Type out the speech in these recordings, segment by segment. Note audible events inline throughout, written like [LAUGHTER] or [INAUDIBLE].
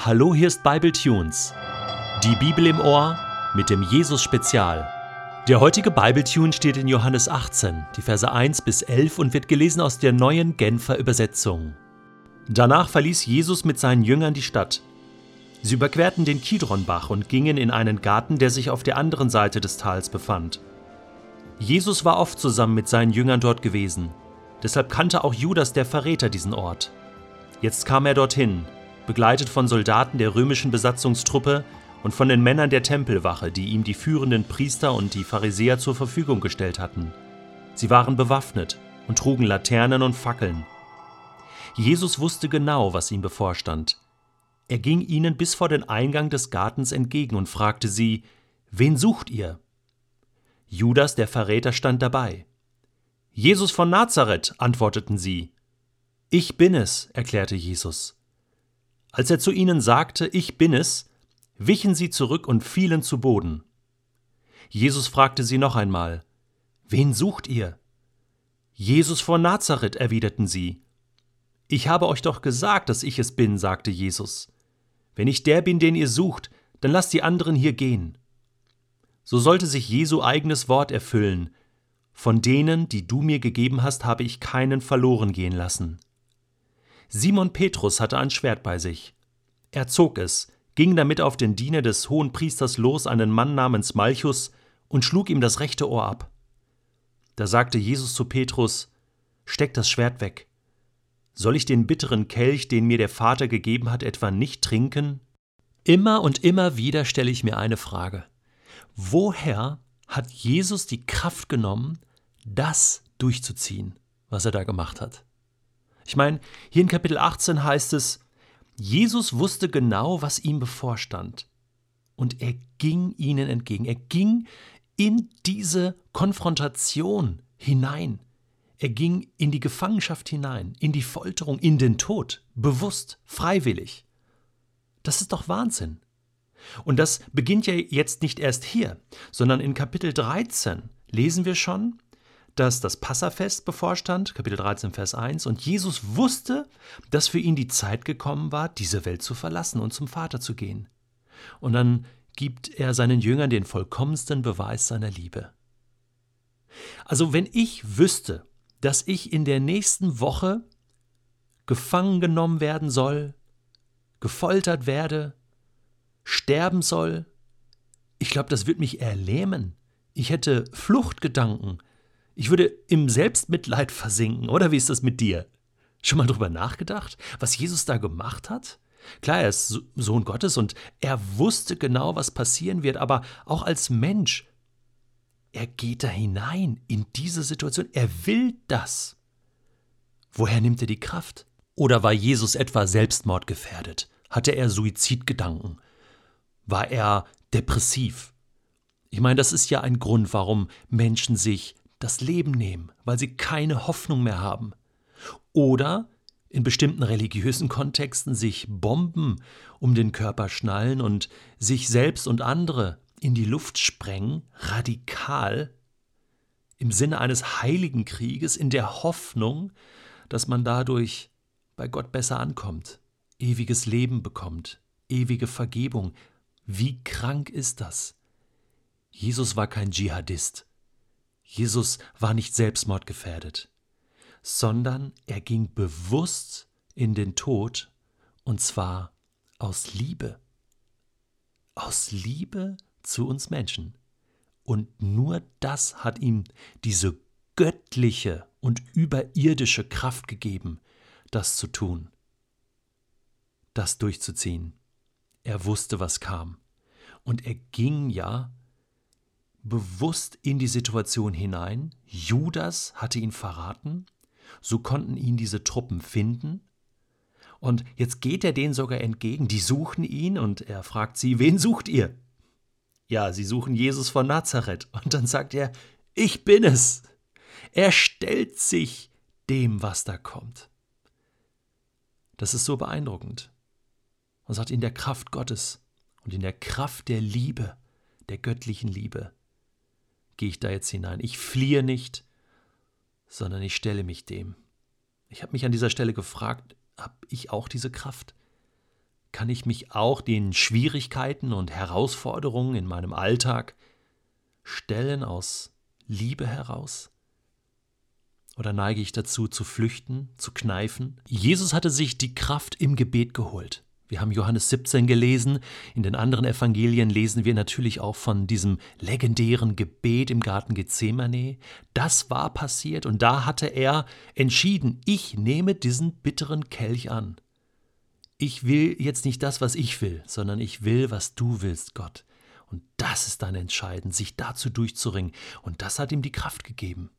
Hallo, hier ist Bible Tunes. Die Bibel im Ohr mit dem Jesus Spezial. Der heutige Bible Tune steht in Johannes 18, die Verse 1 bis 11 und wird gelesen aus der neuen Genfer Übersetzung. Danach verließ Jesus mit seinen Jüngern die Stadt. Sie überquerten den Kidronbach und gingen in einen Garten, der sich auf der anderen Seite des Tals befand. Jesus war oft zusammen mit seinen Jüngern dort gewesen. Deshalb kannte auch Judas der Verräter diesen Ort. Jetzt kam er dorthin, begleitet von Soldaten der römischen Besatzungstruppe und von den Männern der Tempelwache, die ihm die führenden Priester und die Pharisäer zur Verfügung gestellt hatten. Sie waren bewaffnet und trugen Laternen und Fackeln. Jesus wusste genau, was ihm bevorstand. Er ging ihnen bis vor den Eingang des Gartens entgegen und fragte sie, Wen sucht ihr? Judas der Verräter stand dabei. Jesus von Nazareth, antworteten sie. Ich bin es, erklärte Jesus. Als er zu ihnen sagte, Ich bin es, wichen sie zurück und fielen zu Boden. Jesus fragte sie noch einmal, Wen sucht ihr? Jesus von Nazareth, erwiderten sie. Ich habe euch doch gesagt, dass ich es bin, sagte Jesus. Wenn ich der bin, den ihr sucht, dann lasst die anderen hier gehen. So sollte sich Jesu eigenes Wort erfüllen. Von denen, die du mir gegeben hast, habe ich keinen verloren gehen lassen. Simon Petrus hatte ein Schwert bei sich. Er zog es, ging damit auf den Diener des hohen Priesters los, einen Mann namens Malchus, und schlug ihm das rechte Ohr ab. Da sagte Jesus zu Petrus: Steck das Schwert weg. Soll ich den bitteren Kelch, den mir der Vater gegeben hat, etwa nicht trinken? Immer und immer wieder stelle ich mir eine Frage. Woher hat Jesus die Kraft genommen, das durchzuziehen, was er da gemacht hat? Ich meine, hier in Kapitel 18 heißt es, Jesus wusste genau, was ihm bevorstand. Und er ging ihnen entgegen. Er ging in diese Konfrontation hinein. Er ging in die Gefangenschaft hinein, in die Folterung, in den Tod, bewusst, freiwillig. Das ist doch Wahnsinn. Und das beginnt ja jetzt nicht erst hier, sondern in Kapitel 13 lesen wir schon, dass das Passafest bevorstand, Kapitel 13, Vers 1, und Jesus wusste, dass für ihn die Zeit gekommen war, diese Welt zu verlassen und zum Vater zu gehen. Und dann gibt er seinen Jüngern den vollkommensten Beweis seiner Liebe. Also wenn ich wüsste, dass ich in der nächsten Woche gefangen genommen werden soll, gefoltert werde, sterben soll, ich glaube, das wird mich erlähmen. Ich hätte Fluchtgedanken, ich würde im Selbstmitleid versinken, oder wie ist das mit dir? Schon mal drüber nachgedacht, was Jesus da gemacht hat? Klar, er ist Sohn Gottes und er wusste genau, was passieren wird, aber auch als Mensch, er geht da hinein in diese Situation, er will das. Woher nimmt er die Kraft? Oder war Jesus etwa selbstmordgefährdet? Hatte er Suizidgedanken? War er depressiv? Ich meine, das ist ja ein Grund, warum Menschen sich das Leben nehmen, weil sie keine Hoffnung mehr haben. Oder in bestimmten religiösen Kontexten sich Bomben um den Körper schnallen und sich selbst und andere in die Luft sprengen, radikal, im Sinne eines heiligen Krieges, in der Hoffnung, dass man dadurch bei Gott besser ankommt, ewiges Leben bekommt, ewige Vergebung. Wie krank ist das? Jesus war kein Dschihadist. Jesus war nicht selbstmordgefährdet, sondern er ging bewusst in den Tod, und zwar aus Liebe. Aus Liebe zu uns Menschen. Und nur das hat ihm diese göttliche und überirdische Kraft gegeben, das zu tun, das durchzuziehen. Er wusste, was kam. Und er ging ja bewusst in die Situation hinein. Judas hatte ihn verraten. So konnten ihn diese Truppen finden. Und jetzt geht er denen sogar entgegen. Die suchen ihn und er fragt sie, wen sucht ihr? Ja, sie suchen Jesus von Nazareth. Und dann sagt er, ich bin es. Er stellt sich dem, was da kommt. Das ist so beeindruckend. Und sagt in der Kraft Gottes und in der Kraft der Liebe, der göttlichen Liebe, gehe ich da jetzt hinein. Ich fliehe nicht, sondern ich stelle mich dem. Ich habe mich an dieser Stelle gefragt, habe ich auch diese Kraft? Kann ich mich auch den Schwierigkeiten und Herausforderungen in meinem Alltag stellen aus Liebe heraus? Oder neige ich dazu zu flüchten, zu kneifen? Jesus hatte sich die Kraft im Gebet geholt. Wir haben Johannes 17 gelesen, in den anderen Evangelien lesen wir natürlich auch von diesem legendären Gebet im Garten Gethsemane. Das war passiert und da hatte er entschieden, ich nehme diesen bitteren Kelch an. Ich will jetzt nicht das, was ich will, sondern ich will, was du willst, Gott. Und das ist dann entscheidend, sich dazu durchzuringen. Und das hat ihm die Kraft gegeben.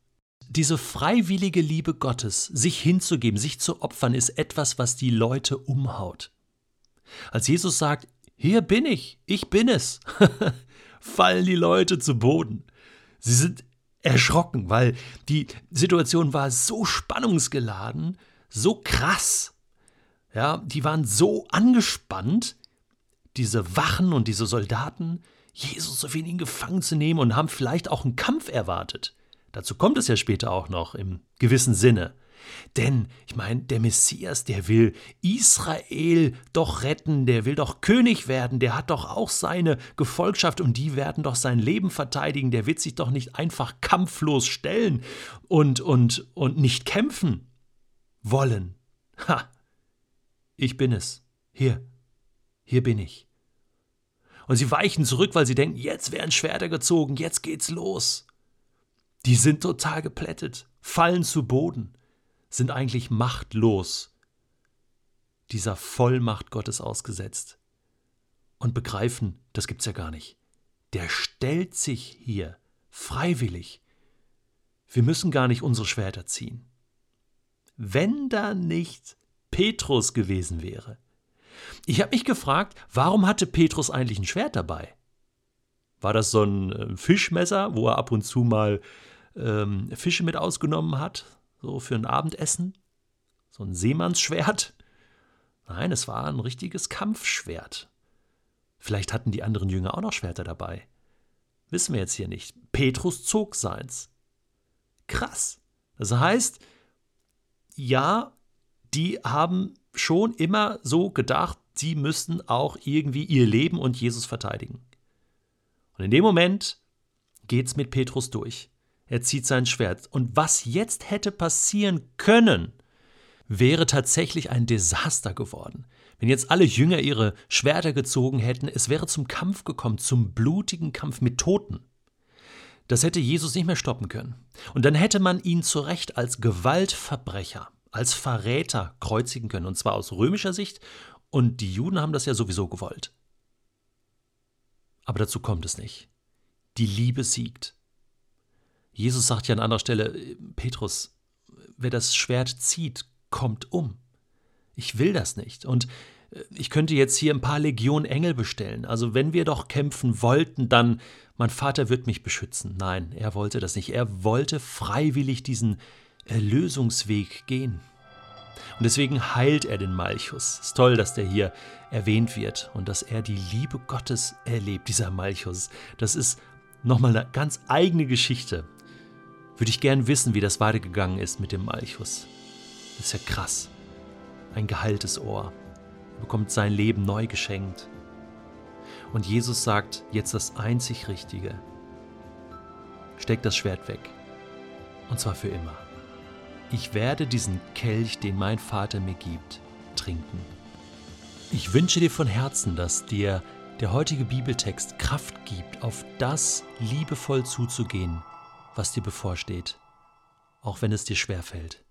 Diese freiwillige Liebe Gottes, sich hinzugeben, sich zu opfern, ist etwas, was die Leute umhaut. Als Jesus sagt, hier bin ich, ich bin es, [LAUGHS] fallen die Leute zu Boden. Sie sind erschrocken, weil die Situation war so spannungsgeladen, so krass. Ja, die waren so angespannt, diese Wachen und diese Soldaten, Jesus so wenig gefangen zu nehmen und haben vielleicht auch einen Kampf erwartet. Dazu kommt es ja später auch noch im gewissen Sinne. Denn, ich meine, der Messias, der will Israel doch retten, der will doch König werden, der hat doch auch seine Gefolgschaft und die werden doch sein Leben verteidigen, der wird sich doch nicht einfach kampflos stellen und, und, und nicht kämpfen wollen. Ha! Ich bin es. Hier. Hier bin ich. Und sie weichen zurück, weil sie denken, jetzt werden Schwerter gezogen, jetzt geht's los. Die sind total geplättet, fallen zu Boden sind eigentlich machtlos, dieser Vollmacht Gottes ausgesetzt und begreifen, das gibt's ja gar nicht. Der stellt sich hier freiwillig. Wir müssen gar nicht unsere Schwerter ziehen. Wenn da nicht Petrus gewesen wäre. Ich habe mich gefragt, warum hatte Petrus eigentlich ein Schwert dabei? War das so ein äh, Fischmesser, wo er ab und zu mal ähm, Fische mit ausgenommen hat? So für ein Abendessen? So ein Seemannsschwert? Nein, es war ein richtiges Kampfschwert. Vielleicht hatten die anderen Jünger auch noch Schwerter dabei. Wissen wir jetzt hier nicht. Petrus zog seins. Krass. Das heißt, ja, die haben schon immer so gedacht, sie müssten auch irgendwie ihr Leben und Jesus verteidigen. Und in dem Moment geht's mit Petrus durch. Er zieht sein Schwert. Und was jetzt hätte passieren können, wäre tatsächlich ein Desaster geworden. Wenn jetzt alle Jünger ihre Schwerter gezogen hätten, es wäre zum Kampf gekommen, zum blutigen Kampf mit Toten. Das hätte Jesus nicht mehr stoppen können. Und dann hätte man ihn zu Recht als Gewaltverbrecher, als Verräter kreuzigen können, und zwar aus römischer Sicht, und die Juden haben das ja sowieso gewollt. Aber dazu kommt es nicht. Die Liebe siegt. Jesus sagt ja an anderer Stelle, Petrus, wer das Schwert zieht, kommt um. Ich will das nicht. Und äh, ich könnte jetzt hier ein paar Legionen Engel bestellen. Also wenn wir doch kämpfen wollten, dann mein Vater wird mich beschützen. Nein, er wollte das nicht. Er wollte freiwillig diesen Erlösungsweg gehen. Und deswegen heilt er den Malchus. Ist toll, dass der hier erwähnt wird und dass er die Liebe Gottes erlebt, dieser Malchus. Das ist nochmal eine ganz eigene Geschichte würde ich gern wissen, wie das weitergegangen ist mit dem Malchus. Das ist ja krass. Ein geheiltes Ohr. Er bekommt sein Leben neu geschenkt. Und Jesus sagt jetzt das einzig Richtige. Steck das Schwert weg. Und zwar für immer. Ich werde diesen Kelch, den mein Vater mir gibt, trinken. Ich wünsche dir von Herzen, dass dir der heutige Bibeltext Kraft gibt, auf das liebevoll zuzugehen, was dir bevorsteht, auch wenn es dir schwerfällt.